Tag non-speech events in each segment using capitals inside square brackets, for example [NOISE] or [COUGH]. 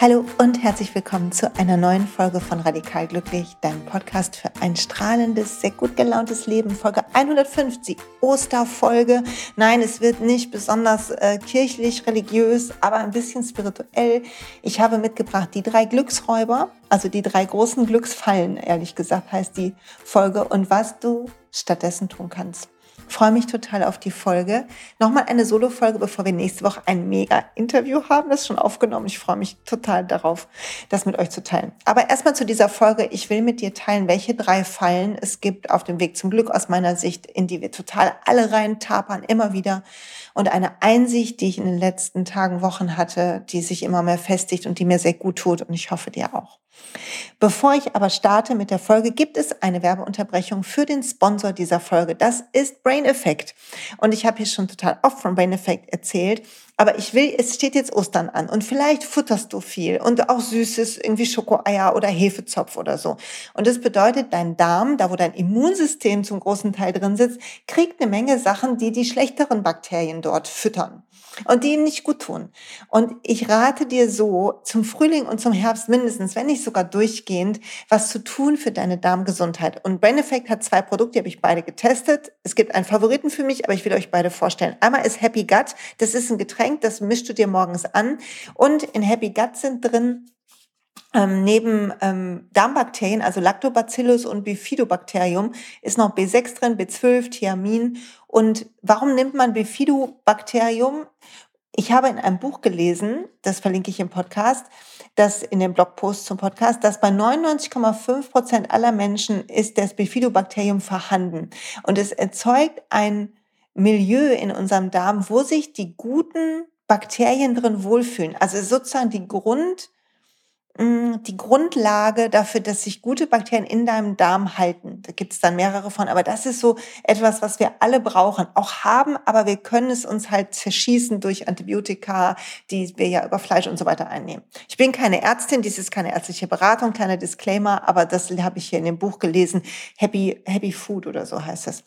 Hallo und herzlich willkommen zu einer neuen Folge von Radikal Glücklich, deinem Podcast für ein strahlendes, sehr gut gelauntes Leben. Folge 150, Osterfolge. Nein, es wird nicht besonders äh, kirchlich, religiös, aber ein bisschen spirituell. Ich habe mitgebracht die drei Glücksräuber, also die drei großen Glücksfallen, ehrlich gesagt, heißt die Folge und was du stattdessen tun kannst freue mich total auf die Folge. Nochmal eine Solo-Folge, bevor wir nächste Woche ein Mega-Interview haben. Das ist schon aufgenommen. Ich freue mich total darauf, das mit euch zu teilen. Aber erstmal zu dieser Folge. Ich will mit dir teilen, welche drei Fallen es gibt auf dem Weg zum Glück aus meiner Sicht, in die wir total alle rein tapern, immer wieder. Und eine Einsicht, die ich in den letzten Tagen, Wochen hatte, die sich immer mehr festigt und die mir sehr gut tut. Und ich hoffe dir auch. Bevor ich aber starte mit der Folge, gibt es eine Werbeunterbrechung für den Sponsor dieser Folge. Das ist Brain Effect. Und ich habe hier schon total oft von Brain Effect erzählt. Aber ich will, es steht jetzt Ostern an und vielleicht futterst du viel und auch süßes, irgendwie Schokoeier oder Hefezopf oder so. Und das bedeutet, dein Darm, da wo dein Immunsystem zum großen Teil drin sitzt, kriegt eine Menge Sachen, die die schlechteren Bakterien dort füttern und die ihm nicht gut tun. Und ich rate dir so, zum Frühling und zum Herbst mindestens, wenn nicht sogar durchgehend, was zu tun für deine Darmgesundheit. Und Brain Effect hat zwei Produkte, die habe ich beide getestet. Es gibt einen Favoriten für mich, aber ich will euch beide vorstellen. Einmal ist Happy Gut. Das ist ein Getränk, das mischst du dir morgens an. Und in Happy Gut sind drin ähm, neben ähm, Darmbakterien, also Lactobacillus und Bifidobacterium, ist noch B6 drin, B12, Thiamin. Und warum nimmt man Bifidobacterium? Ich habe in einem Buch gelesen, das verlinke ich im Podcast, dass in dem Blogpost zum Podcast, dass bei 99,5 Prozent aller Menschen ist das Bifidobakterium vorhanden. Und es erzeugt ein Milieu in unserem Darm, wo sich die guten Bakterien drin wohlfühlen. Also sozusagen die Grund, die Grundlage dafür, dass sich gute Bakterien in deinem Darm halten. Da gibt es dann mehrere von, aber das ist so etwas, was wir alle brauchen, auch haben, aber wir können es uns halt zerschießen durch Antibiotika, die wir ja über Fleisch und so weiter einnehmen. Ich bin keine Ärztin, dies ist keine ärztliche Beratung, kleiner Disclaimer, aber das habe ich hier in dem Buch gelesen, Happy, Happy Food oder so heißt es.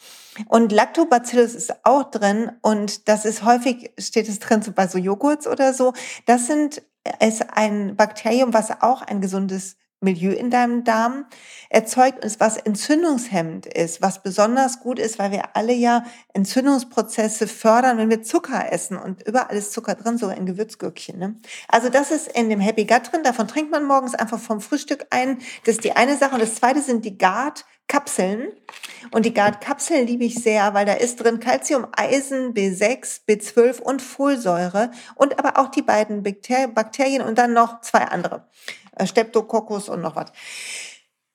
Und Lactobacillus ist auch drin und das ist häufig, steht es drin, so bei so Joghurts oder so. Das sind ist ein Bakterium, was auch ein gesundes Milieu in deinem Darm erzeugt und was entzündungshemmend ist, was besonders gut ist, weil wir alle ja Entzündungsprozesse fördern, wenn wir Zucker essen und überall ist Zucker drin, sogar in Gewürzgürkchen. Ne? Also das ist in dem Happy Gut drin, davon trinkt man morgens einfach vom Frühstück ein. Das ist die eine Sache und das zweite sind die Gard Kapseln. Und die Guard-Kapseln liebe ich sehr, weil da ist drin Calcium, Eisen, B6, B12 und Folsäure und aber auch die beiden Bakterien und dann noch zwei andere. Äh, Streptococcus und noch was.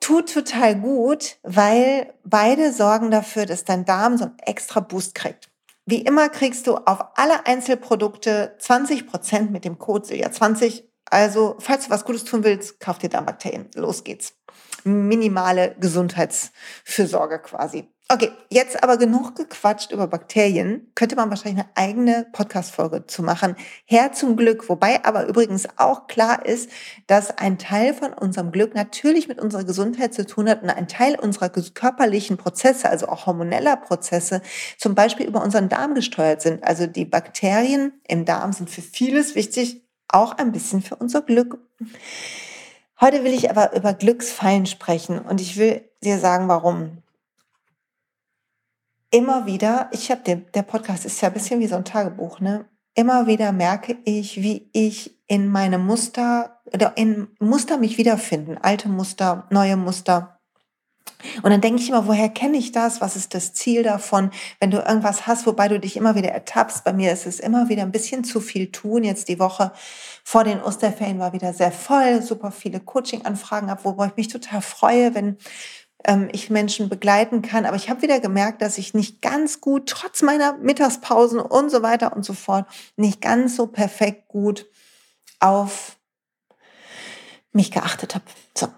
Tut total gut, weil beide sorgen dafür, dass dein Darm so einen extra Boost kriegt. Wie immer kriegst du auf alle Einzelprodukte 20 Prozent mit dem Code SILJA 20. Also, falls du was Gutes tun willst, kauf dir Darmbakterien. Los geht's minimale Gesundheitsfürsorge quasi. Okay, jetzt aber genug gequatscht über Bakterien. Könnte man wahrscheinlich eine eigene Podcast-Folge zu machen. Her zum Glück. Wobei aber übrigens auch klar ist, dass ein Teil von unserem Glück natürlich mit unserer Gesundheit zu tun hat und ein Teil unserer körperlichen Prozesse, also auch hormoneller Prozesse, zum Beispiel über unseren Darm gesteuert sind. Also die Bakterien im Darm sind für vieles wichtig, auch ein bisschen für unser Glück. Heute will ich aber über Glücksfallen sprechen und ich will dir sagen, warum. Immer wieder, ich habe den, der Podcast ist ja ein bisschen wie so ein Tagebuch, ne? Immer wieder merke ich, wie ich in meine Muster oder in Muster mich wiederfinden, alte Muster, neue Muster. Und dann denke ich immer, woher kenne ich das? Was ist das Ziel davon? Wenn du irgendwas hast, wobei du dich immer wieder ertappst, bei mir ist es immer wieder ein bisschen zu viel tun. Jetzt die Woche vor den Osterferien war wieder sehr voll, super viele Coaching-Anfragen ab, wobei ich mich total freue, wenn ähm, ich Menschen begleiten kann. Aber ich habe wieder gemerkt, dass ich nicht ganz gut, trotz meiner Mittagspausen und so weiter und so fort, nicht ganz so perfekt gut auf mich geachtet habe. So,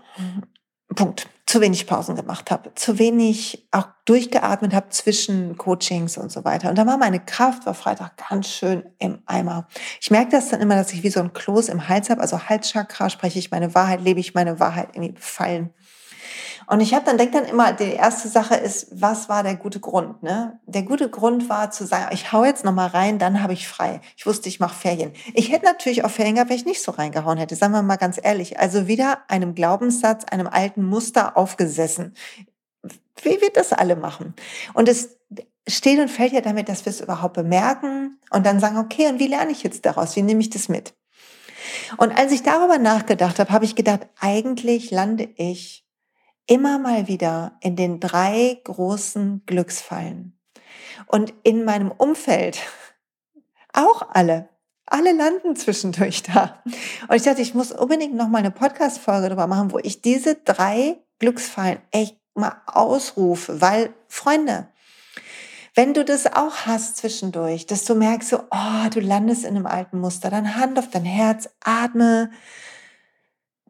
Punkt zu wenig Pausen gemacht habe, zu wenig auch durchgeatmet habe zwischen Coachings und so weiter. Und da war meine Kraft, war Freitag ganz schön im Eimer. Ich merke das dann immer, dass ich wie so ein Kloß im Hals habe, also Halschakra, spreche ich meine Wahrheit, lebe ich meine Wahrheit irgendwie befallen. Und ich habe dann denke dann immer, die erste Sache ist, was war der gute Grund? Ne? Der gute Grund war zu sagen, ich hau jetzt noch mal rein, dann habe ich frei. Ich wusste, ich mache Ferien. Ich hätte natürlich auch Ferien gehabt, wenn ich nicht so reingehauen hätte. Sagen wir mal ganz ehrlich. Also wieder einem Glaubenssatz, einem alten Muster aufgesessen. Wie wird das alle machen? Und es steht und fällt ja damit, dass wir es überhaupt bemerken und dann sagen, okay, und wie lerne ich jetzt daraus? Wie nehme ich das mit? Und als ich darüber nachgedacht habe, habe ich gedacht, eigentlich lande ich immer mal wieder in den drei großen Glücksfallen. Und in meinem Umfeld [LAUGHS] auch alle. Alle landen zwischendurch da. Und ich dachte, ich muss unbedingt noch mal eine Podcast-Folge darüber machen, wo ich diese drei Glücksfallen echt mal ausrufe, weil, Freunde, wenn du das auch hast zwischendurch, dass du merkst, so, oh, du landest in einem alten Muster, dann Hand auf dein Herz, atme,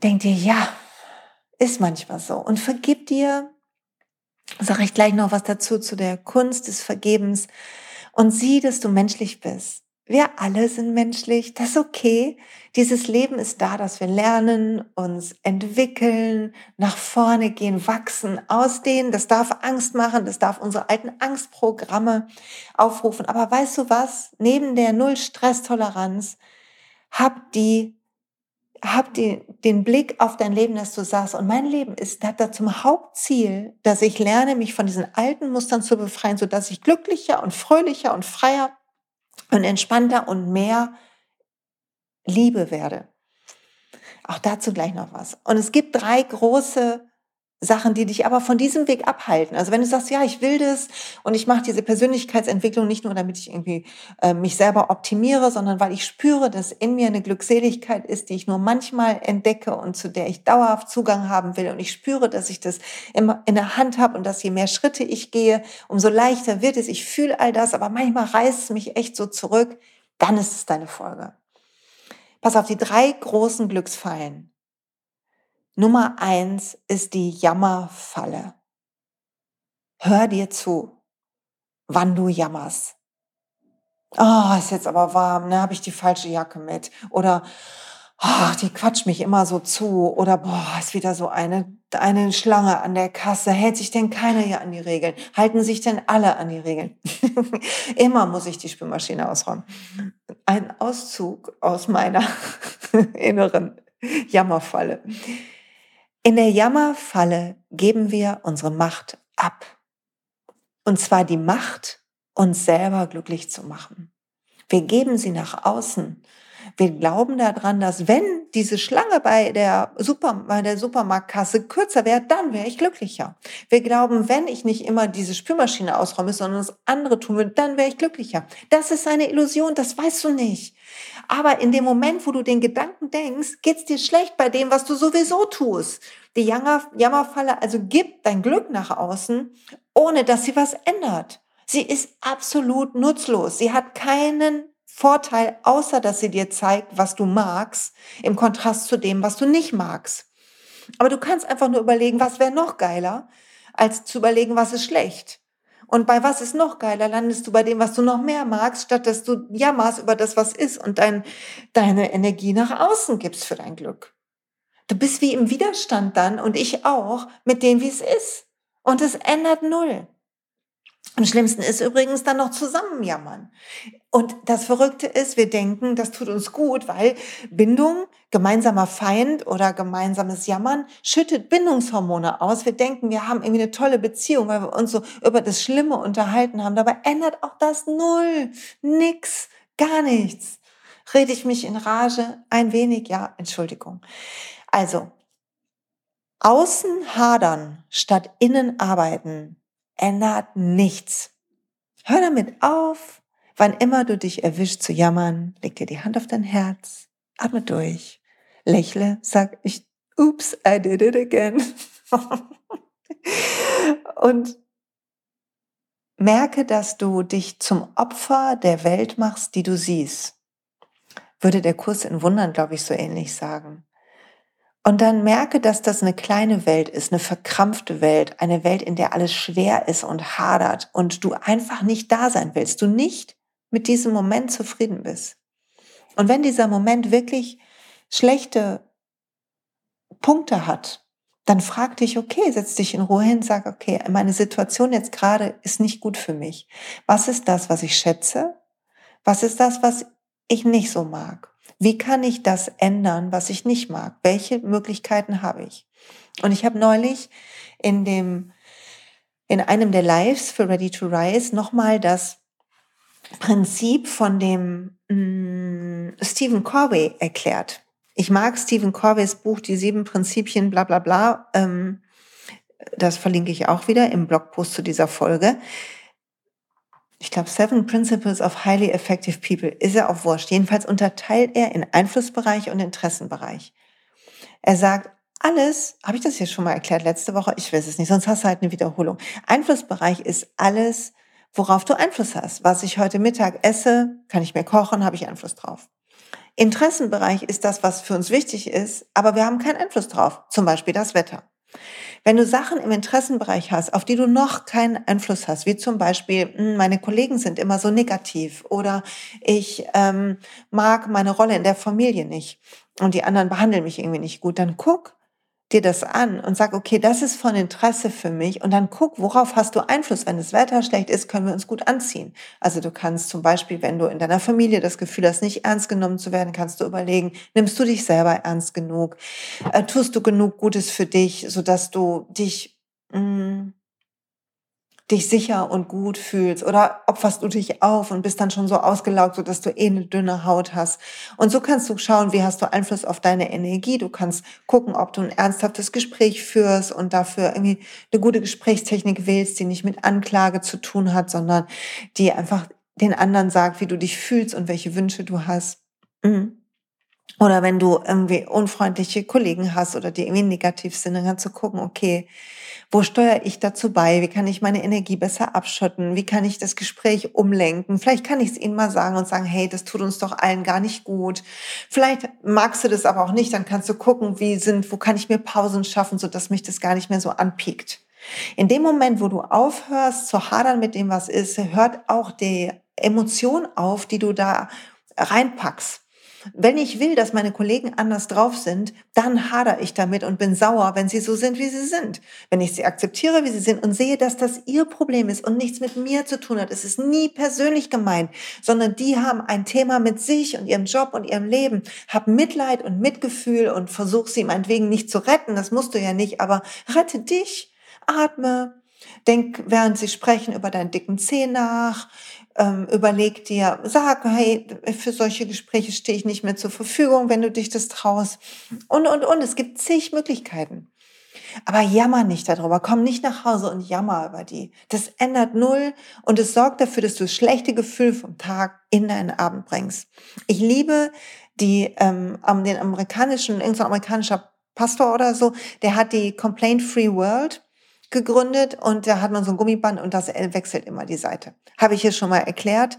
denk dir, ja, ist manchmal so. Und vergib dir, sage ich gleich noch was dazu, zu der Kunst des Vergebens. Und sieh, dass du menschlich bist. Wir alle sind menschlich, das ist okay. Dieses Leben ist da, dass wir lernen, uns entwickeln, nach vorne gehen, wachsen, ausdehnen. Das darf Angst machen, das darf unsere alten Angstprogramme aufrufen. Aber weißt du was? Neben der Null-Stress-Toleranz hab die hab die, den Blick auf dein Leben, dass du sagst, und mein Leben ist, hat da zum Hauptziel, dass ich lerne, mich von diesen alten Mustern zu befreien, so dass ich glücklicher und fröhlicher und freier und entspannter und mehr Liebe werde. Auch dazu gleich noch was. Und es gibt drei große Sachen, die dich aber von diesem Weg abhalten. Also wenn du sagst, ja, ich will das und ich mache diese Persönlichkeitsentwicklung nicht nur, damit ich irgendwie äh, mich selber optimiere, sondern weil ich spüre, dass in mir eine Glückseligkeit ist, die ich nur manchmal entdecke und zu der ich dauerhaft Zugang haben will. Und ich spüre, dass ich das immer in der Hand habe und dass je mehr Schritte ich gehe, umso leichter wird es. Ich fühle all das, aber manchmal reißt es mich echt so zurück. Dann ist es deine Folge. Pass auf, die drei großen Glücksfallen Nummer eins ist die Jammerfalle. Hör dir zu, wann du jammerst. Oh, ist jetzt aber warm, ne? Habe ich die falsche Jacke mit? Oder oh, die quatscht mich immer so zu. Oder boah, ist wieder so eine, eine Schlange an der Kasse. Hält sich denn keiner hier an die Regeln? Halten sich denn alle an die Regeln? [LAUGHS] immer muss ich die Spülmaschine ausräumen. Ein Auszug aus meiner [LAUGHS] inneren Jammerfalle. In der Jammerfalle geben wir unsere Macht ab. Und zwar die Macht, uns selber glücklich zu machen. Wir geben sie nach außen. Wir glauben daran, dass wenn diese Schlange bei der, Super, bei der Supermarktkasse kürzer wäre, dann wäre ich glücklicher. Wir glauben, wenn ich nicht immer diese Spülmaschine ausräume, sondern das andere tun würde, dann wäre ich glücklicher. Das ist eine Illusion, das weißt du nicht. Aber in dem Moment, wo du den Gedanken denkst, geht's dir schlecht bei dem, was du sowieso tust. Die Jammerfalle also gibt dein Glück nach außen, ohne dass sie was ändert. Sie ist absolut nutzlos. Sie hat keinen Vorteil, außer dass sie dir zeigt, was du magst, im Kontrast zu dem, was du nicht magst. Aber du kannst einfach nur überlegen, was wäre noch geiler, als zu überlegen, was ist schlecht. Und bei was ist noch geiler, landest du bei dem, was du noch mehr magst, statt dass du jammerst über das, was ist und dein, deine Energie nach außen gibst für dein Glück. Du bist wie im Widerstand dann und ich auch mit dem, wie es ist. Und es ändert null. Am schlimmsten ist übrigens dann noch zusammenjammern. Und das Verrückte ist, wir denken, das tut uns gut, weil Bindung, gemeinsamer Feind oder gemeinsames Jammern schüttet Bindungshormone aus. Wir denken, wir haben irgendwie eine tolle Beziehung, weil wir uns so über das Schlimme unterhalten haben. Dabei ändert auch das null. Nix. Gar nichts. Rede ich mich in Rage? Ein wenig, ja, Entschuldigung. Also, außen hadern statt innen arbeiten ändert nichts. Hör damit auf, wann immer du dich erwischt zu jammern, leg dir die Hand auf dein Herz, atme durch, lächle, sag ich, oops, I did it again. [LAUGHS] Und merke, dass du dich zum Opfer der Welt machst, die du siehst. Würde der Kurs in Wundern, glaube ich, so ähnlich sagen. Und dann merke, dass das eine kleine Welt ist, eine verkrampfte Welt, eine Welt, in der alles schwer ist und hadert und du einfach nicht da sein willst, du nicht mit diesem Moment zufrieden bist. Und wenn dieser Moment wirklich schlechte Punkte hat, dann frag dich, okay, setz dich in Ruhe hin, sag, okay, meine Situation jetzt gerade ist nicht gut für mich. Was ist das, was ich schätze? Was ist das, was ich nicht so mag? Wie kann ich das ändern, was ich nicht mag? Welche Möglichkeiten habe ich? Und ich habe neulich in dem, in einem der Lives für Ready to Rise nochmal das Prinzip von dem mh, mm, Stephen Corby erklärt. Ich mag Stephen Corbeys Buch Die sieben Prinzipien, bla bla bla. Ähm, das verlinke ich auch wieder im Blogpost zu dieser Folge. Ich glaube, Seven Principles of Highly Effective People ist er auch wurscht. Jedenfalls unterteilt er in Einflussbereich und Interessenbereich. Er sagt, alles, habe ich das hier schon mal erklärt letzte Woche? Ich weiß es nicht, sonst hast du halt eine Wiederholung. Einflussbereich ist alles, worauf du Einfluss hast. Was ich heute Mittag esse, kann ich mir kochen, habe ich Einfluss drauf. Interessenbereich ist das, was für uns wichtig ist, aber wir haben keinen Einfluss drauf, zum Beispiel das Wetter. Wenn du Sachen im Interessenbereich hast, auf die du noch keinen Einfluss hast, wie zum Beispiel, hm, meine Kollegen sind immer so negativ oder ich ähm, mag meine Rolle in der Familie nicht und die anderen behandeln mich irgendwie nicht gut, dann guck, dir das an und sag, okay, das ist von Interesse für mich und dann guck, worauf hast du Einfluss. Wenn das Wetter schlecht ist, können wir uns gut anziehen. Also du kannst zum Beispiel, wenn du in deiner Familie das Gefühl hast, nicht ernst genommen zu werden, kannst du überlegen, nimmst du dich selber ernst genug? Äh, tust du genug Gutes für dich, sodass du dich mh, mm, dich sicher und gut fühlst oder opferst du dich auf und bist dann schon so ausgelaugt, so dass du eh eine dünne Haut hast. Und so kannst du schauen, wie hast du Einfluss auf deine Energie. Du kannst gucken, ob du ein ernsthaftes Gespräch führst und dafür irgendwie eine gute Gesprächstechnik wählst, die nicht mit Anklage zu tun hat, sondern die einfach den anderen sagt, wie du dich fühlst und welche Wünsche du hast. Mhm. Oder wenn du irgendwie unfreundliche Kollegen hast oder die irgendwie negativ sind, dann kannst du gucken, okay, wo steuere ich dazu bei? Wie kann ich meine Energie besser abschotten? Wie kann ich das Gespräch umlenken? Vielleicht kann ich es ihnen mal sagen und sagen, hey, das tut uns doch allen gar nicht gut. Vielleicht magst du das aber auch nicht, dann kannst du gucken, wie sind, wo kann ich mir Pausen schaffen, sodass mich das gar nicht mehr so anpiekt. In dem Moment, wo du aufhörst zu hadern mit dem, was ist, hört auch die Emotion auf, die du da reinpackst. Wenn ich will, dass meine Kollegen anders drauf sind, dann hadere ich damit und bin sauer, wenn sie so sind, wie sie sind. Wenn ich sie akzeptiere, wie sie sind und sehe, dass das ihr Problem ist und nichts mit mir zu tun hat, es ist nie persönlich gemeint, sondern die haben ein Thema mit sich und ihrem Job und ihrem Leben. Hab Mitleid und Mitgefühl und versuch sie meinetwegen nicht zu retten, das musst du ja nicht, aber rette dich, atme, Denk, während sie sprechen, über deinen dicken Zeh nach ähm, überleg dir, sag, hey, für solche Gespräche stehe ich nicht mehr zur Verfügung, wenn du dich das traust. Und, und, und. Es gibt zig Möglichkeiten. Aber jammer nicht darüber. Komm nicht nach Hause und jammer über die. Das ändert null und es sorgt dafür, dass du das schlechte Gefühl vom Tag in deinen Abend bringst. Ich liebe die, ähm, den amerikanischen, irgendein amerikanischer Pastor oder so, der hat die Complaint Free World gegründet und da hat man so ein Gummiband und das wechselt immer die Seite. Habe ich hier schon mal erklärt.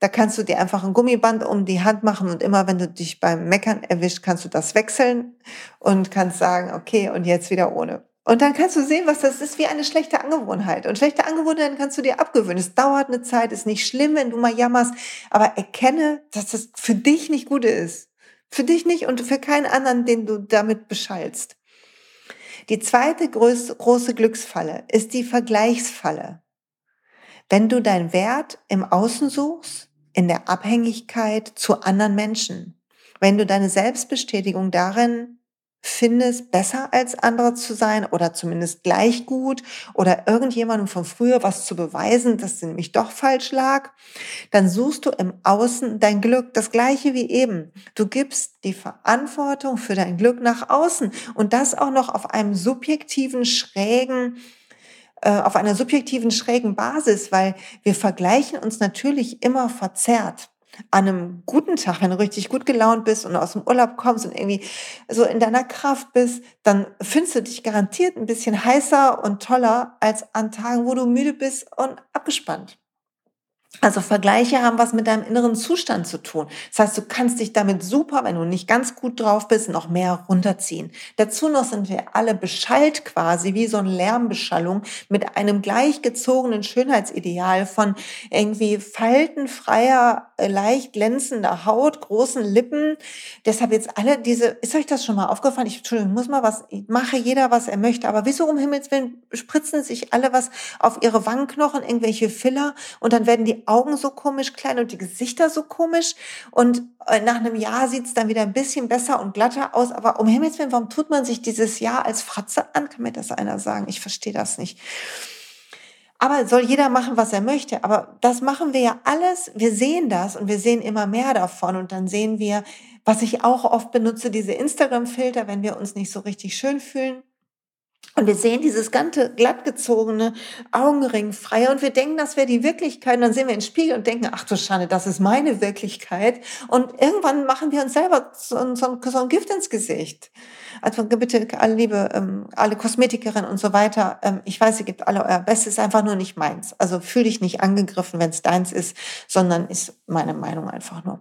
Da kannst du dir einfach ein Gummiband um die Hand machen und immer wenn du dich beim Meckern erwischt, kannst du das wechseln und kannst sagen, okay, und jetzt wieder ohne. Und dann kannst du sehen, was das ist wie eine schlechte Angewohnheit. Und schlechte Angewohnheiten kannst du dir abgewöhnen. Es dauert eine Zeit, ist nicht schlimm, wenn du mal jammerst, aber erkenne, dass das für dich nicht gut ist. Für dich nicht und für keinen anderen, den du damit beschallst. Die zweite große Glücksfalle ist die Vergleichsfalle. Wenn du deinen Wert im Außen suchst, in der Abhängigkeit zu anderen Menschen, wenn du deine Selbstbestätigung darin findest, besser als andere zu sein oder zumindest gleich gut oder irgendjemandem von früher was zu beweisen, dass sie nämlich doch falsch lag, dann suchst du im Außen dein Glück, das gleiche wie eben. Du gibst die Verantwortung für dein Glück nach außen und das auch noch auf einem subjektiven, schrägen, äh, auf einer subjektiven, schrägen Basis, weil wir vergleichen uns natürlich immer verzerrt an einem guten Tag, wenn du richtig gut gelaunt bist und aus dem Urlaub kommst und irgendwie so in deiner Kraft bist, dann findest du dich garantiert ein bisschen heißer und toller als an Tagen, wo du müde bist und abgespannt. Also Vergleiche haben was mit deinem inneren Zustand zu tun. Das heißt, du kannst dich damit super, wenn du nicht ganz gut drauf bist, noch mehr runterziehen. Dazu noch sind wir alle beschallt quasi, wie so eine Lärmbeschallung mit einem gleichgezogenen Schönheitsideal von irgendwie faltenfreier, äh, leicht glänzender Haut, großen Lippen. Deshalb jetzt alle diese, ist euch das schon mal aufgefallen? Ich, Entschuldigung, muss mal was, ich mache jeder, was er möchte, aber wieso um Himmels Willen spritzen sich alle was auf ihre Wangenknochen, irgendwelche Filler und dann werden die Augen so komisch klein und die Gesichter so komisch. Und äh, nach einem Jahr sieht es dann wieder ein bisschen besser und glatter aus. Aber um Himmels Willen, warum tut man sich dieses Jahr als Fratze an? Kann mir das einer sagen? Ich verstehe das nicht. Aber soll jeder machen, was er möchte. Aber das machen wir ja alles. Wir sehen das und wir sehen immer mehr davon. Und dann sehen wir, was ich auch oft benutze, diese Instagram-Filter, wenn wir uns nicht so richtig schön fühlen. Und wir sehen dieses ganze glattgezogene Augenring frei und wir denken, das wäre die Wirklichkeit. Und dann sehen wir den Spiegel und denken, ach du Schande, das ist meine Wirklichkeit. Und irgendwann machen wir uns selber so, so, so ein Gift ins Gesicht. Also bitte alle liebe, ähm, alle Kosmetikerinnen und so weiter. Ähm, ich weiß, ihr gebt alle euer Bestes, einfach nur nicht meins. Also fühl dich nicht angegriffen, wenn es deins ist, sondern ist meine Meinung einfach nur.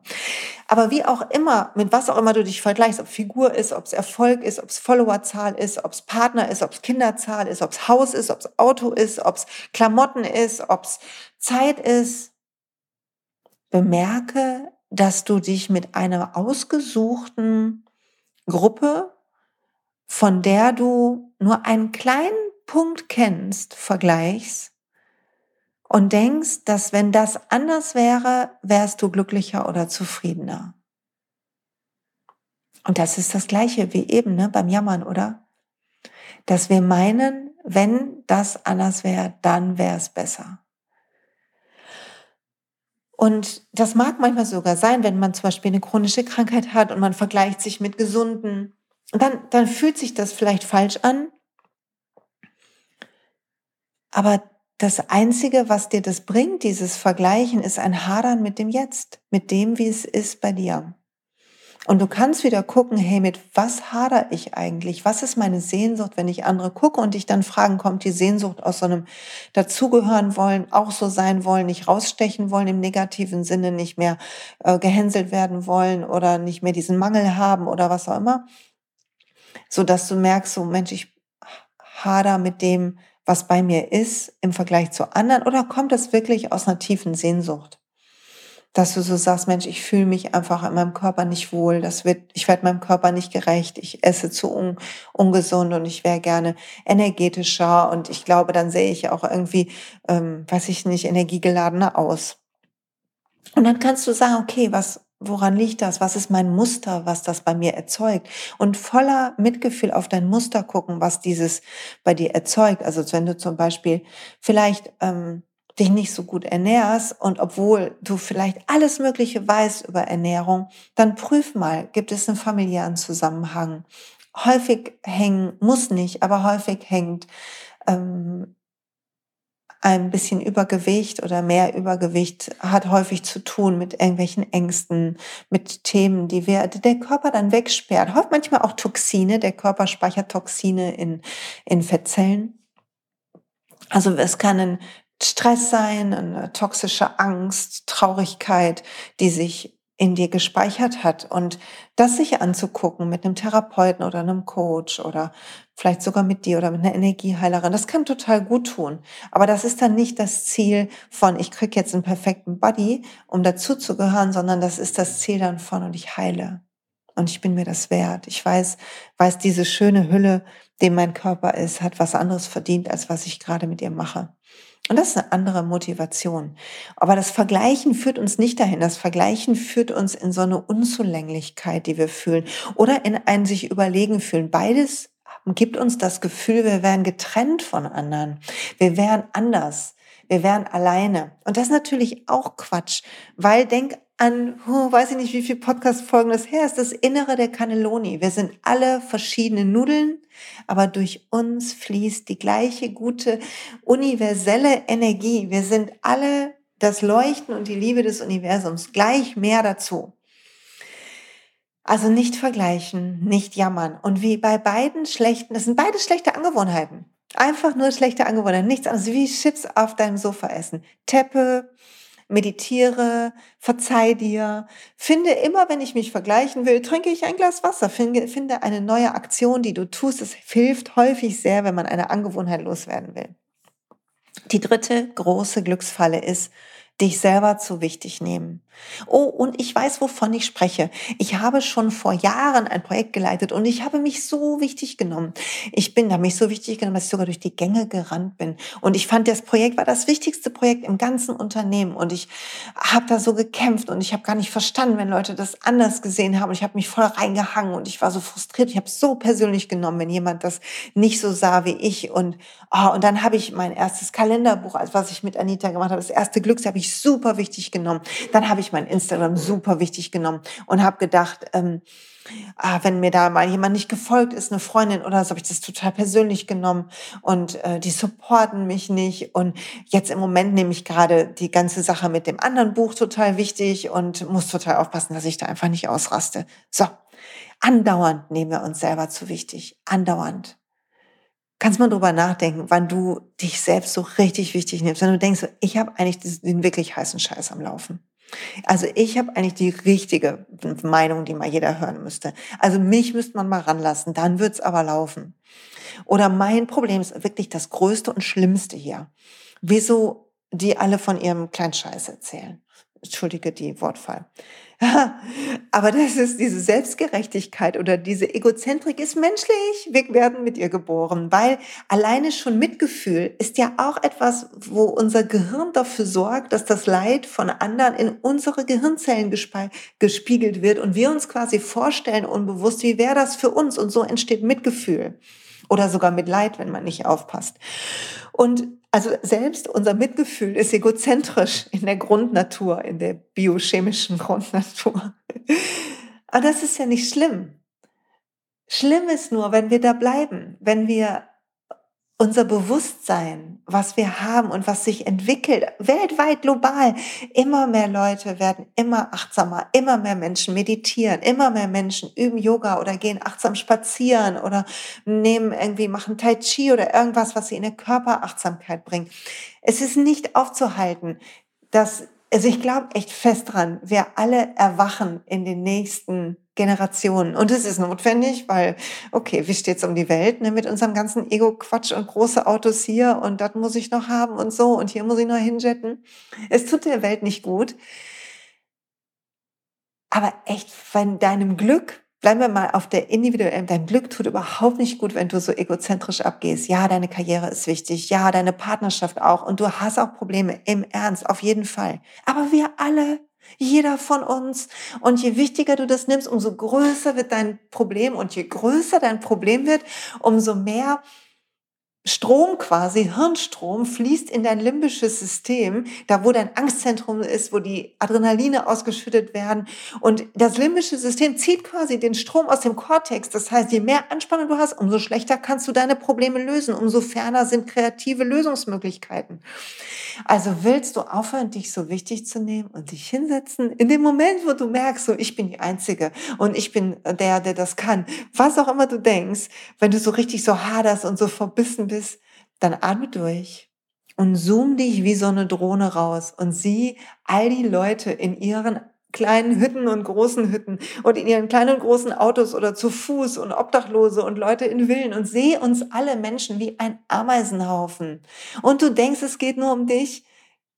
Aber wie auch immer, mit was auch immer du dich vergleichst, ob Figur ist, ob es Erfolg ist, ob es Followerzahl ist, ob es Partner ist, ob es Kinderzahl ist, ob es Haus ist, ob es Auto ist, ob es Klamotten ist, ob es Zeit ist, bemerke, dass du dich mit einer ausgesuchten Gruppe von der du nur einen kleinen Punkt kennst, vergleichst und denkst, dass wenn das anders wäre, wärst du glücklicher oder zufriedener. Und das ist das Gleiche wie eben ne, beim Jammern, oder? Dass wir meinen, wenn das anders wäre, dann wäre es besser. Und das mag manchmal sogar sein, wenn man zum Beispiel eine chronische Krankheit hat und man vergleicht sich mit gesunden dann, dann fühlt sich das vielleicht falsch an. Aber das Einzige, was dir das bringt, dieses Vergleichen, ist ein Hadern mit dem Jetzt, mit dem, wie es ist bei dir. Und du kannst wieder gucken, hey, mit was hader ich eigentlich? Was ist meine Sehnsucht, wenn ich andere gucke und dich dann fragen, kommt die Sehnsucht aus so einem dazugehören wollen, auch so sein wollen, nicht rausstechen wollen im negativen Sinne, nicht mehr äh, gehänselt werden wollen oder nicht mehr diesen Mangel haben oder was auch immer? So dass du merkst, so Mensch, ich hader mit dem, was bei mir ist im Vergleich zu anderen oder kommt das wirklich aus einer tiefen Sehnsucht? Dass du so sagst, Mensch, ich fühle mich einfach in meinem Körper nicht wohl, das wird, ich werde meinem Körper nicht gerecht, ich esse zu un, ungesund und ich wäre gerne energetischer und ich glaube, dann sehe ich auch irgendwie, ähm, weiß ich nicht, energiegeladener aus. Und dann kannst du sagen, okay, was, woran liegt das? Was ist mein Muster, was das bei mir erzeugt? Und voller Mitgefühl auf dein Muster gucken, was dieses bei dir erzeugt. Also wenn du zum Beispiel vielleicht ähm, dich nicht so gut ernährst und obwohl du vielleicht alles Mögliche weißt über Ernährung, dann prüf mal, gibt es einen familiären Zusammenhang? Häufig hängen, muss nicht, aber häufig hängt ähm, ein bisschen Übergewicht oder mehr Übergewicht hat häufig zu tun mit irgendwelchen Ängsten, mit Themen, die wir, der Körper dann wegsperrt. Häufig manchmal auch Toxine. Der Körper speichert Toxine in, in Fettzellen. Also es kann ein Stress sein, eine toxische Angst, Traurigkeit, die sich in dir gespeichert hat und das sich anzugucken mit einem Therapeuten oder einem Coach oder vielleicht sogar mit dir oder mit einer Energieheilerin, das kann total gut tun. Aber das ist dann nicht das Ziel von, ich krieg jetzt einen perfekten Body, um dazu zu gehören, sondern das ist das Ziel dann von und ich heile. Und ich bin mir das wert. Ich weiß, weiß diese schöne Hülle, dem mein Körper ist, hat was anderes verdient, als was ich gerade mit ihr mache. Und das ist eine andere Motivation. Aber das Vergleichen führt uns nicht dahin. Das Vergleichen führt uns in so eine Unzulänglichkeit, die wir fühlen oder in ein sich überlegen fühlen. Beides gibt uns das Gefühl, wir wären getrennt von anderen. Wir wären anders. Wir wären alleine. Und das ist natürlich auch Quatsch, weil denk an, oh, weiß ich nicht, wie viele Podcast-Folgen das her ist, das Innere der Cannelloni. Wir sind alle verschiedene Nudeln, aber durch uns fließt die gleiche gute universelle Energie. Wir sind alle das Leuchten und die Liebe des Universums, gleich mehr dazu. Also nicht vergleichen, nicht jammern. Und wie bei beiden schlechten, das sind beide schlechte Angewohnheiten. Einfach nur schlechte Angewohnheiten, nichts anderes wie Chips auf deinem Sofa essen. Teppe, meditiere, verzeih dir, finde immer, wenn ich mich vergleichen will, trinke ich ein Glas Wasser, finde, eine neue Aktion, die du tust. Es hilft häufig sehr, wenn man eine Angewohnheit loswerden will. Die dritte große Glücksfalle ist, dich selber zu wichtig nehmen. Oh, und ich weiß, wovon ich spreche. Ich habe schon vor Jahren ein Projekt geleitet und ich habe mich so wichtig genommen. Ich bin da mich so wichtig genommen, dass ich sogar durch die Gänge gerannt bin. Und ich fand, das Projekt war das wichtigste Projekt im ganzen Unternehmen. Und ich habe da so gekämpft und ich habe gar nicht verstanden, wenn Leute das anders gesehen haben. Ich habe mich voll reingehangen und ich war so frustriert. Ich habe es so persönlich genommen, wenn jemand das nicht so sah wie ich. Und, oh, und dann habe ich mein erstes Kalenderbuch, also was ich mit Anita gemacht habe, das erste Glücks habe ich super wichtig genommen. Dann habe ich ich mein Instagram super wichtig genommen und habe gedacht, ähm, ah, wenn mir da mal jemand nicht gefolgt ist, eine Freundin oder so, habe ich das total persönlich genommen und äh, die supporten mich nicht. Und jetzt im Moment nehme ich gerade die ganze Sache mit dem anderen Buch total wichtig und muss total aufpassen, dass ich da einfach nicht ausraste. So, andauernd nehmen wir uns selber zu wichtig. Andauernd kannst mal drüber nachdenken, wann du dich selbst so richtig wichtig nimmst. Wenn du denkst, ich habe eigentlich den wirklich heißen Scheiß am Laufen. Also ich habe eigentlich die richtige Meinung, die mal jeder hören müsste. Also mich müsste man mal ranlassen, dann wird's aber laufen. Oder mein Problem ist wirklich das Größte und Schlimmste hier. Wieso die alle von ihrem kleinen Scheiß erzählen? Entschuldige die Wortfall. [LAUGHS] Aber das ist diese Selbstgerechtigkeit oder diese Egozentrik ist menschlich. Wir werden mit ihr geboren, weil alleine schon Mitgefühl ist ja auch etwas, wo unser Gehirn dafür sorgt, dass das Leid von anderen in unsere Gehirnzellen gespiegelt wird und wir uns quasi vorstellen unbewusst, wie wäre das für uns? Und so entsteht Mitgefühl oder sogar Mitleid, wenn man nicht aufpasst. Und also selbst unser Mitgefühl ist egozentrisch in der Grundnatur, in der biochemischen Grundnatur. Aber das ist ja nicht schlimm. Schlimm ist nur, wenn wir da bleiben, wenn wir unser Bewusstsein, was wir haben und was sich entwickelt, weltweit, global. Immer mehr Leute werden immer achtsamer, immer mehr Menschen meditieren, immer mehr Menschen üben Yoga oder gehen achtsam spazieren oder nehmen irgendwie, machen Tai Chi oder irgendwas, was sie in der Körperachtsamkeit bringt. Es ist nicht aufzuhalten, dass, also ich glaube echt fest dran, wir alle erwachen in den nächsten Generationen. Und es ist notwendig, weil, okay, wie steht's um die Welt ne, mit unserem ganzen Ego-Quatsch und große Autos hier und das muss ich noch haben und so und hier muss ich noch hinjetten. Es tut der Welt nicht gut. Aber echt, von deinem Glück, bleiben wir mal auf der individuellen, dein Glück tut überhaupt nicht gut, wenn du so egozentrisch abgehst. Ja, deine Karriere ist wichtig. Ja, deine Partnerschaft auch. Und du hast auch Probleme im Ernst, auf jeden Fall. Aber wir alle jeder von uns. Und je wichtiger du das nimmst, umso größer wird dein Problem. Und je größer dein Problem wird, umso mehr Strom quasi, Hirnstrom, fließt in dein limbisches System, da wo dein Angstzentrum ist, wo die Adrenaline ausgeschüttet werden. Und das limbische System zieht quasi den Strom aus dem Kortex. Das heißt, je mehr Anspannung du hast, umso schlechter kannst du deine Probleme lösen, umso ferner sind kreative Lösungsmöglichkeiten. Also willst du aufhören, dich so wichtig zu nehmen und dich hinsetzen? In dem Moment, wo du merkst, so ich bin die Einzige und ich bin der, der das kann, was auch immer du denkst, wenn du so richtig so haderst und so verbissen bist, dann atme durch und zoom dich wie so eine Drohne raus und sieh all die Leute in ihren kleinen Hütten und großen Hütten und in ihren kleinen und großen Autos oder zu Fuß und Obdachlose und Leute in Villen und sehe uns alle Menschen wie ein Ameisenhaufen. Und du denkst, es geht nur um dich?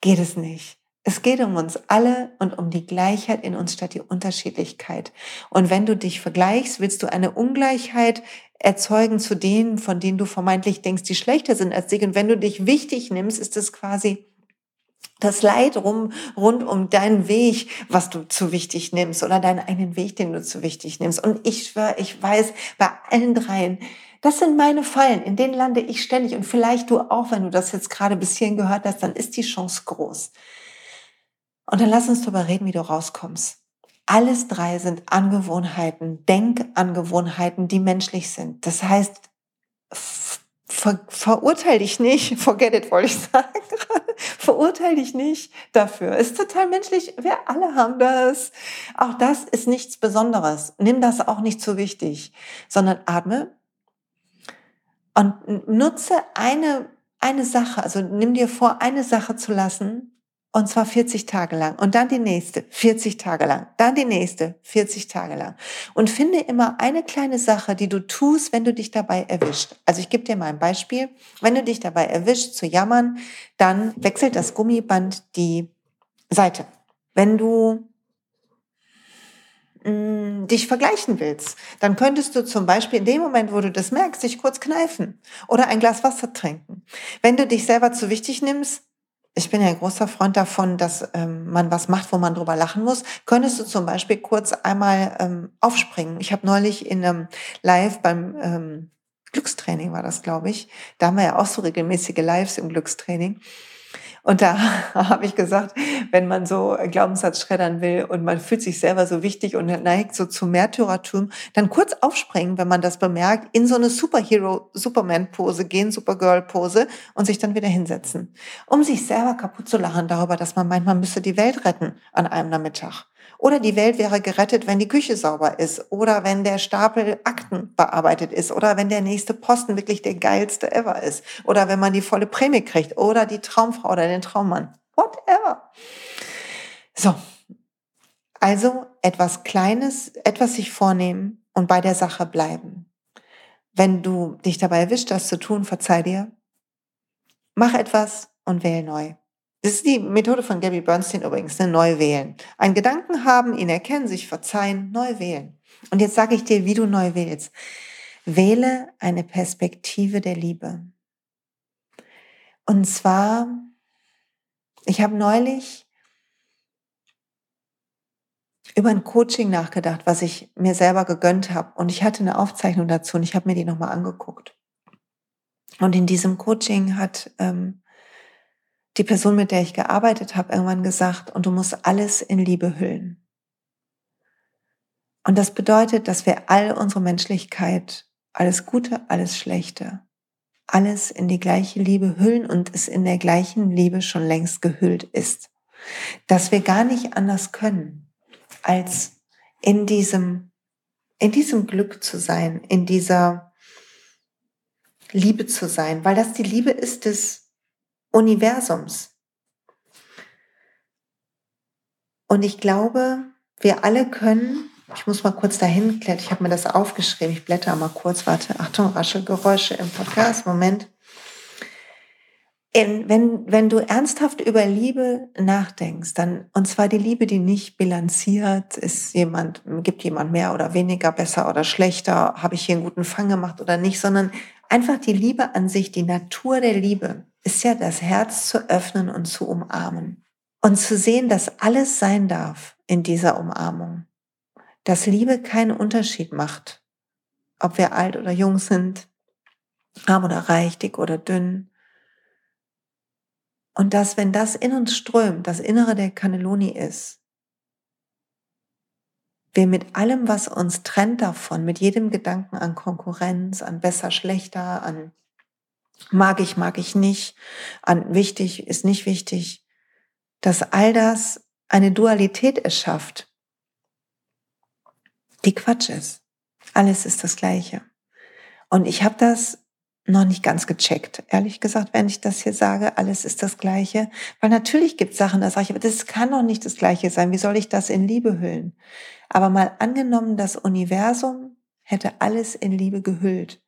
Geht es nicht. Es geht um uns alle und um die Gleichheit in uns statt die Unterschiedlichkeit. Und wenn du dich vergleichst, willst du eine Ungleichheit erzeugen zu denen, von denen du vermeintlich denkst, die schlechter sind als dich. Und wenn du dich wichtig nimmst, ist es quasi das Leid rum, rund um deinen Weg, was du zu wichtig nimmst oder deinen eigenen Weg, den du zu wichtig nimmst. Und ich schwöre, ich weiß, bei allen dreien, das sind meine Fallen, in denen lande ich ständig. Und vielleicht du auch, wenn du das jetzt gerade bis hierhin gehört hast, dann ist die Chance groß. Und dann lass uns darüber reden, wie du rauskommst. Alles drei sind Angewohnheiten, Denkangewohnheiten, die menschlich sind. Das heißt, ver, verurteil dich nicht, [LAUGHS] forget it, wollte ich sagen. [LAUGHS] verurteil dich nicht dafür. Ist total menschlich. Wir alle haben das. Auch das ist nichts Besonderes. Nimm das auch nicht zu wichtig, sondern atme und nutze eine, eine Sache. Also nimm dir vor, eine Sache zu lassen, Und zwar 40 Tage lang. Und dann die nächste, 40 Tage lang. Dann die nächste, 40 Tage lang. Und finde immer eine kleine Sache, die du tust, wenn du dich dabei erwischt. Also ich gebe dir mal ein Beispiel. Wenn du dich dabei erwischt zu jammern, dann wechselt das Gummiband die Seite. Wenn du mh, dich vergleichen willst, dann könntest du zum Beispiel in dem Moment, wo du das merkst, dich kurz kneifen oder ein Glas Wasser trinken. Wenn du dich selber zu wichtig nimmst, ich bin ja ein großer Freund davon, dass ähm, man was macht, wo man drüber lachen muss. Könntest du zum Beispiel kurz einmal ähm, aufspringen? Ich habe neulich in einem Live beim ähm, Glückstraining war das, glaube ich. Da haben wir ja auch so regelmäßige Lives im Glückstraining. Und da [LAUGHS] habe ich gesagt, wenn man so Glaubenssatz schreddern will und man fühlt sich selber so wichtig und neigt so zu Märtyrertum, dann kurz aufspringen, wenn man das bemerkt, in so eine Superhero, Superman-Pose gehen, Supergirl-Pose und sich dann wieder hinsetzen, um sich selber kaputt zu lachen darüber, dass man meint, man müsste die Welt retten an einem Nachmittag. Oder die Welt wäre gerettet, wenn die Küche sauber ist. Oder wenn der Stapel Akten bearbeitet ist. Oder wenn der nächste Posten wirklich der geilste ever ist. Oder wenn man die volle Prämie kriegt. Oder die Traumfrau oder den Traummann. Whatever. So. Also etwas Kleines, etwas sich vornehmen und bei der Sache bleiben. Wenn du dich dabei erwischt, das zu tun, verzeih dir. Mach etwas und wähl neu. Das ist die Methode von Gabby Bernstein übrigens, ne? neu wählen. Einen Gedanken haben, ihn erkennen, sich verzeihen, neu wählen. Und jetzt sage ich dir, wie du neu wählst. Wähle eine Perspektive der Liebe. Und zwar, ich habe neulich über ein Coaching nachgedacht, was ich mir selber gegönnt habe. Und ich hatte eine Aufzeichnung dazu und ich habe mir die nochmal angeguckt. Und in diesem Coaching hat ähm, die Person, mit der ich gearbeitet habe, irgendwann gesagt, und du musst alles in Liebe hüllen. Und das bedeutet, dass wir all unsere Menschlichkeit, alles Gute, alles Schlechte, alles in die gleiche Liebe hüllen und es in der gleichen Liebe schon längst gehüllt ist. Dass wir gar nicht anders können, als in diesem, in diesem Glück zu sein, in dieser Liebe zu sein, weil das die Liebe ist des Universums. Und ich glaube, wir alle können, ich muss mal kurz dahin klettern, ich habe mir das aufgeschrieben, ich blätter mal kurz, warte, Achtung, Raschelgeräusche im Podcast, Moment. In, wenn, wenn du ernsthaft über Liebe nachdenkst, dann, und zwar die Liebe, die nicht bilanziert, ist jemand, gibt jemand mehr oder weniger, besser oder schlechter, habe ich hier einen guten Fang gemacht oder nicht, sondern einfach die Liebe an sich, die Natur der Liebe ist ja das Herz zu öffnen und zu umarmen. Und zu sehen, dass alles sein darf in dieser Umarmung. Dass Liebe keinen Unterschied macht, ob wir alt oder jung sind, arm oder reich, dick oder dünn. Und dass, wenn das in uns strömt, das Innere der Cannelloni ist, wir mit allem, was uns trennt davon, mit jedem Gedanken an Konkurrenz, an besser, schlechter, an mag ich, mag ich nicht, an wichtig ist nicht wichtig, dass all das eine Dualität erschafft, die Quatsch ist. Alles ist das Gleiche. Und ich habe das noch nicht ganz gecheckt, ehrlich gesagt, wenn ich das hier sage, alles ist das Gleiche. Weil natürlich gibt es Sachen, da sage ich, aber das kann doch nicht das Gleiche sein. Wie soll ich das in Liebe hüllen? Aber mal angenommen, das Universum hätte alles in Liebe gehüllt.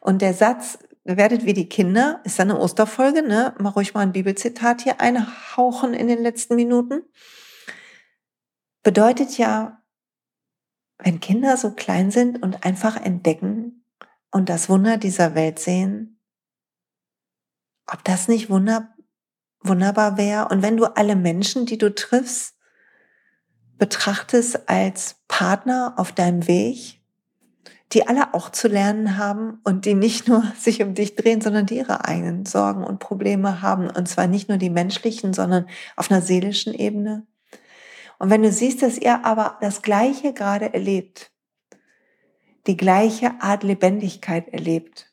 Und der Satz, werdet wie die Kinder, ist dann eine Osterfolge, ne? Mal ruhig mal ein Bibelzitat hier einhauchen in den letzten Minuten. Bedeutet ja, wenn Kinder so klein sind und einfach entdecken und das Wunder dieser Welt sehen, ob das nicht wunder, wunderbar wäre. Und wenn du alle Menschen, die du triffst, betrachtest als Partner auf deinem Weg, die alle auch zu lernen haben und die nicht nur [LAUGHS] sich um dich drehen, sondern die ihre eigenen Sorgen und Probleme haben. Und zwar nicht nur die menschlichen, sondern auf einer seelischen Ebene. Und wenn du siehst, dass ihr aber das Gleiche gerade erlebt, die gleiche Art Lebendigkeit erlebt,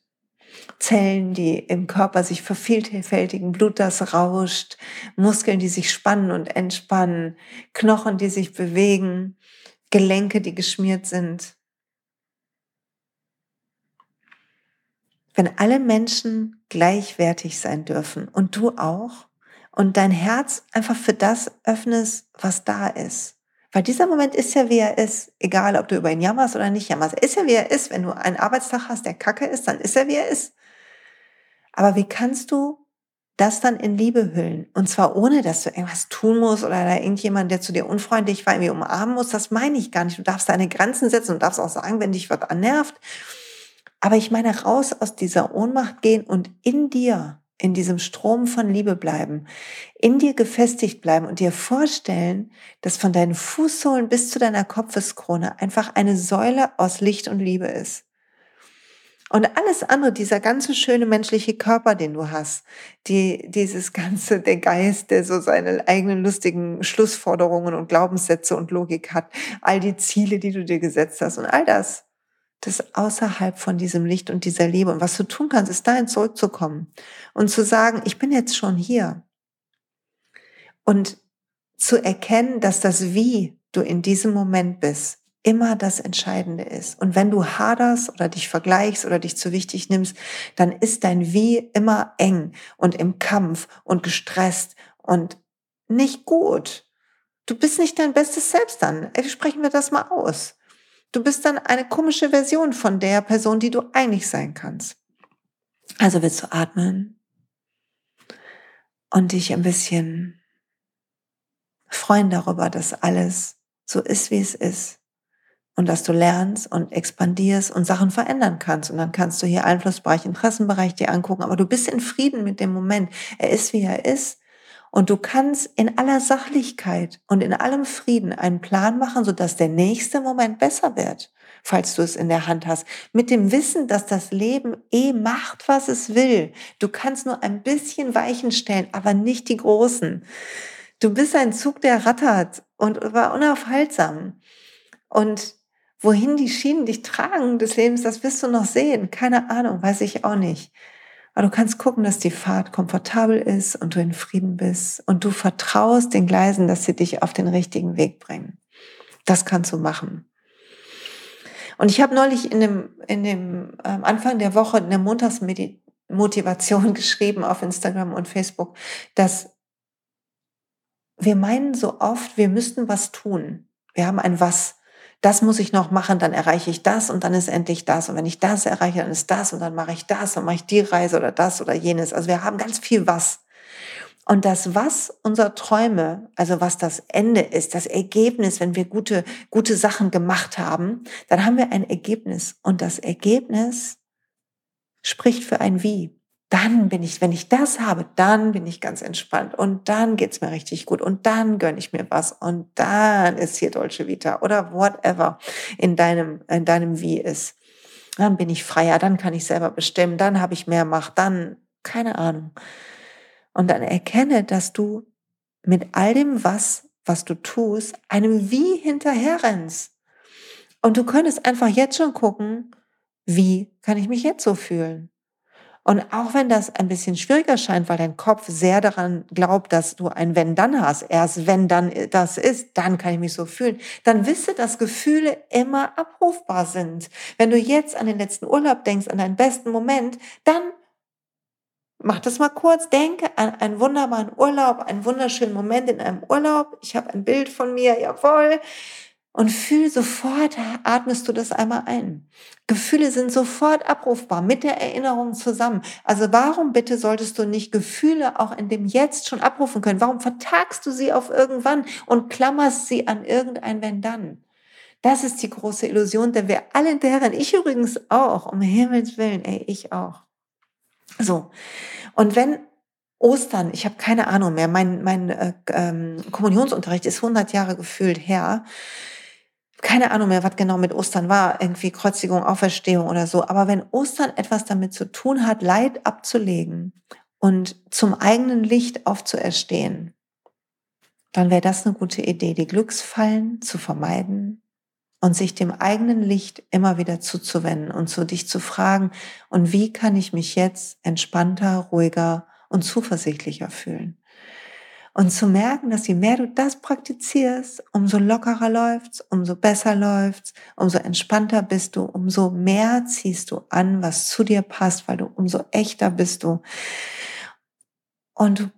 Zellen, die im Körper sich vervielfältigen, Blut, das rauscht, Muskeln, die sich spannen und entspannen, Knochen, die sich bewegen, Gelenke, die geschmiert sind, wenn alle Menschen gleichwertig sein dürfen und du auch, und dein Herz einfach für das öffnest, was da ist. Weil dieser Moment ist ja, wie er ist, egal ob du über ihn jammerst oder nicht jammerst. Er ist ja, wie er ist. Wenn du einen Arbeitstag hast, der kacke ist, dann ist er, wie er ist. Aber wie kannst du das dann in Liebe hüllen? Und zwar ohne, dass du irgendwas tun musst oder da irgendjemand, der zu dir unfreundlich war, irgendwie umarmen muss. Das meine ich gar nicht. Du darfst deine Grenzen setzen und darfst auch sagen, wenn dich was annervt. Aber ich meine, raus aus dieser Ohnmacht gehen und in dir in diesem Strom von Liebe bleiben, in dir gefestigt bleiben und dir vorstellen, dass von deinen Fußsohlen bis zu deiner Kopfeskrone einfach eine Säule aus Licht und Liebe ist. Und alles andere, dieser ganze schöne menschliche Körper, den du hast, die, dieses ganze, der Geist, der so seine eigenen lustigen Schlussforderungen und Glaubenssätze und Logik hat, all die Ziele, die du dir gesetzt hast und all das, das außerhalb von diesem Licht und dieser Liebe. Und was du tun kannst, ist dahin zurückzukommen und zu sagen, ich bin jetzt schon hier. Und zu erkennen, dass das Wie du in diesem Moment bist, immer das Entscheidende ist. Und wenn du haderst oder dich vergleichst oder dich zu wichtig nimmst, dann ist dein Wie immer eng und im Kampf und gestresst und nicht gut. Du bist nicht dein bestes Selbst dann. Sprechen wir das mal aus. Du bist dann eine komische Version von der Person, die du eigentlich sein kannst. Also willst du atmen und dich ein bisschen freuen darüber, dass alles so ist, wie es ist. Und dass du lernst und expandierst und Sachen verändern kannst. Und dann kannst du hier Einflussbereich, Interessenbereich dir angucken. Aber du bist in Frieden mit dem Moment. Er ist, wie er ist. Und du kannst in aller Sachlichkeit und in allem Frieden einen Plan machen, sodass der nächste Moment besser wird, falls du es in der Hand hast. Mit dem Wissen, dass das Leben eh macht, was es will. Du kannst nur ein bisschen Weichen stellen, aber nicht die großen. Du bist ein Zug, der rattert und war unaufhaltsam. Und wohin die Schienen dich tragen des Lebens, das wirst du noch sehen. Keine Ahnung, weiß ich auch nicht. Aber du kannst gucken, dass die Fahrt komfortabel ist und du in Frieden bist und du vertraust den Gleisen, dass sie dich auf den richtigen Weg bringen. Das kannst du machen. Und ich habe neulich in dem, in dem ähm, Anfang der Woche eine Montagsmotivation [LAUGHS] geschrieben auf Instagram und Facebook, dass wir meinen so oft, wir müssten was tun. Wir haben ein Was das muss ich noch machen, dann erreiche ich das und dann ist endlich das. Und wenn ich das erreiche, dann ist das und dann mache ich das und mache ich die Reise oder das oder jenes. Also wir haben ganz viel was. Und das was unserer Träume, also was das Ende ist, das Ergebnis, wenn wir gute, gute Sachen gemacht haben, dann haben wir ein Ergebnis. Und das Ergebnis spricht für ein Wie dann bin ich, wenn ich das habe, dann bin ich ganz entspannt und dann geht's mir richtig gut und dann gönne ich mir was und dann ist hier Dolce Vita oder whatever in deinem, in deinem Wie ist. Dann bin ich freier, dann kann ich selber bestimmen, dann habe ich mehr Macht, dann keine Ahnung. Und dann erkenne, dass du mit all dem was, was du tust, einem Wie hinterherrennst. Und du könntest einfach jetzt schon gucken, wie kann ich mich jetzt so fühlen? Und auch wenn das ein bisschen schwieriger scheint, weil dein Kopf sehr daran glaubt, dass du ein Wenn-Dann hast, erst wenn dann das ist, dann kann ich mich so fühlen, dann wisse, dass Gefühle immer abrufbar sind. Wenn du jetzt an den letzten Urlaub denkst, an deinen besten Moment, dann mach das mal kurz, denke an einen wunderbaren Urlaub, einen wunderschönen Moment in einem Urlaub. Ich habe ein Bild von mir, jawohl und fühl sofort, atmest du das einmal ein. Gefühle sind sofort abrufbar mit der Erinnerung zusammen. Also warum bitte solltest du nicht Gefühle auch in dem Jetzt schon abrufen können? Warum vertagst du sie auf irgendwann und klammerst sie an irgendein Wenn dann? Das ist die große Illusion, denn wir alle deren, ich übrigens auch, um Himmels Willen, ey, ich auch. So. Und wenn Ostern, ich habe keine Ahnung mehr, mein, mein äh, ähm, Kommunionsunterricht ist 100 Jahre gefühlt her keine Ahnung mehr, was genau mit Ostern war, irgendwie Kreuzigung, Auferstehung oder so. Aber wenn Ostern etwas damit zu tun hat, Leid abzulegen und zum eigenen Licht aufzuerstehen, dann wäre das eine gute Idee, die Glücksfallen zu vermeiden und sich dem eigenen Licht immer wieder zuzuwenden und zu dich zu fragen, und wie kann ich mich jetzt entspannter, ruhiger und zuversichtlicher fühlen? Und zu merken, dass je mehr du das praktizierst, umso lockerer läuft's, umso besser läuft's, umso entspannter bist du, umso mehr ziehst du an, was zu dir passt, weil du umso echter bist du. Und du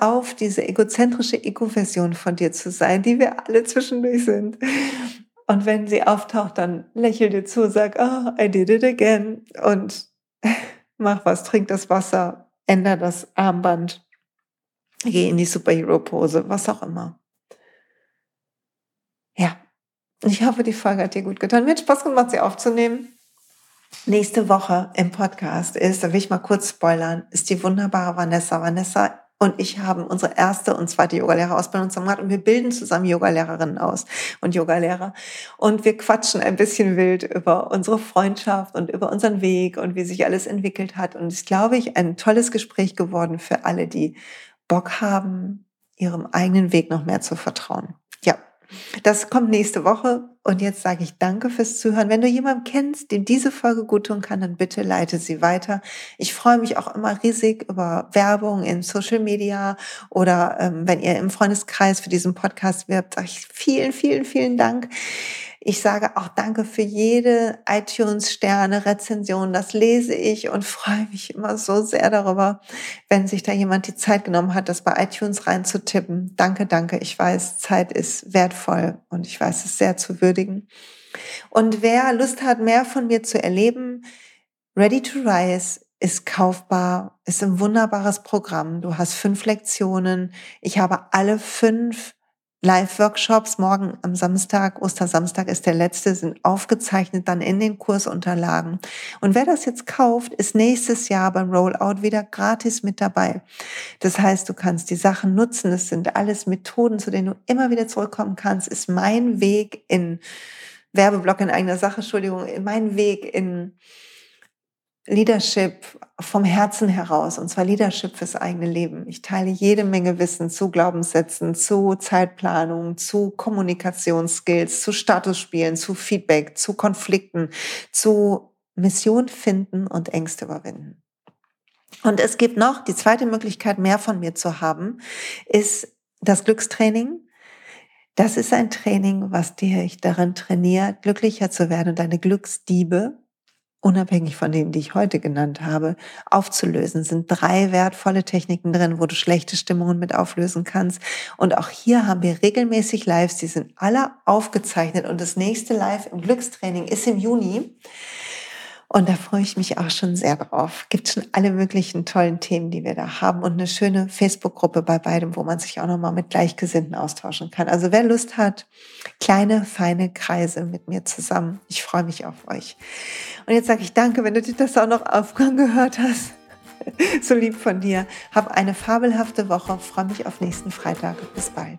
auf, diese egozentrische Ego-Version von dir zu sein, die wir alle zwischendurch sind. Und wenn sie auftaucht, dann lächel dir zu, sag, oh, I did it again. Und [LAUGHS] mach was, trink das Wasser, änder das Armband, geh in die Superhero-Pose, was auch immer. Ja, ich hoffe, die Folge hat dir gut getan. Mir hat Spaß gemacht, sie aufzunehmen. Nächste Woche im Podcast ist, da will ich mal kurz spoilern, ist die wunderbare Vanessa. Vanessa und ich haben unsere erste und zweite Yogalehrerausbildung zusammen gemacht und wir bilden zusammen Yogalehrerinnen aus und Yogalehrer. Und wir quatschen ein bisschen wild über unsere Freundschaft und über unseren Weg und wie sich alles entwickelt hat. Und es ist, glaube ich, ein tolles Gespräch geworden für alle, die Bock haben, ihrem eigenen Weg noch mehr zu vertrauen. Ja, das kommt nächste Woche. Und jetzt sage ich danke fürs Zuhören. Wenn du jemanden kennst, dem diese Folge gut tun kann, dann bitte leite sie weiter. Ich freue mich auch immer riesig über Werbung in Social Media oder ähm, wenn ihr im Freundeskreis für diesen Podcast wirbt, sage ich vielen, vielen, vielen Dank. Ich sage auch danke für jede iTunes-Sterne, Rezension. Das lese ich und [LAUGHS] freue mich immer so sehr darüber, wenn sich da jemand die Zeit genommen hat, das bei iTunes reinzutippen. Danke, danke. Ich weiß, Zeit ist wertvoll und ich weiß es sehr zu würdigen. Und wer Lust hat, mehr von mir zu erleben, Ready to Rise ist kaufbar, ist ein wunderbares Programm. Du hast fünf Lektionen. Ich habe alle fünf Live-Workshops morgen am Samstag, Ostersamstag ist der letzte, sind aufgezeichnet dann in den Kursunterlagen. Und wer das jetzt kauft, ist nächstes Jahr beim Rollout wieder gratis mit dabei. Das heißt, du kannst die Sachen nutzen. Es sind alles Methoden, zu denen du immer wieder zurückkommen kannst. Ist mein Weg in Werbeblock in eigener Sache, Entschuldigung, mein Weg in Leadership vom Herzen heraus, und zwar Leadership fürs eigene Leben. Ich teile jede Menge Wissen zu Glaubenssätzen, zu Zeitplanung, zu Kommunikationsskills, zu Statusspielen, zu Feedback, zu Konflikten, zu Mission finden und Ängste überwinden. Und es gibt noch die zweite Möglichkeit, mehr von mir zu haben, ist das Glückstraining. Das ist ein Training, was dir ich darin trainiert, glücklicher zu werden und deine Glücksdiebe unabhängig von denen, die ich heute genannt habe, aufzulösen. Es sind drei wertvolle Techniken drin, wo du schlechte Stimmungen mit auflösen kannst. Und auch hier haben wir regelmäßig Lives, die sind alle aufgezeichnet. Und das nächste Live im Glückstraining ist im Juni. Und da freue ich mich auch schon sehr drauf. Gibt schon alle möglichen tollen Themen, die wir da haben und eine schöne Facebook-Gruppe bei beidem, wo man sich auch nochmal mit Gleichgesinnten austauschen kann. Also wer Lust hat, kleine, feine Kreise mit mir zusammen. Ich freue mich auf euch. Und jetzt sage ich danke, wenn du dir das auch noch aufgehört hast. [LAUGHS] so lieb von dir. Hab eine fabelhafte Woche. Freue mich auf nächsten Freitag. Bis bald.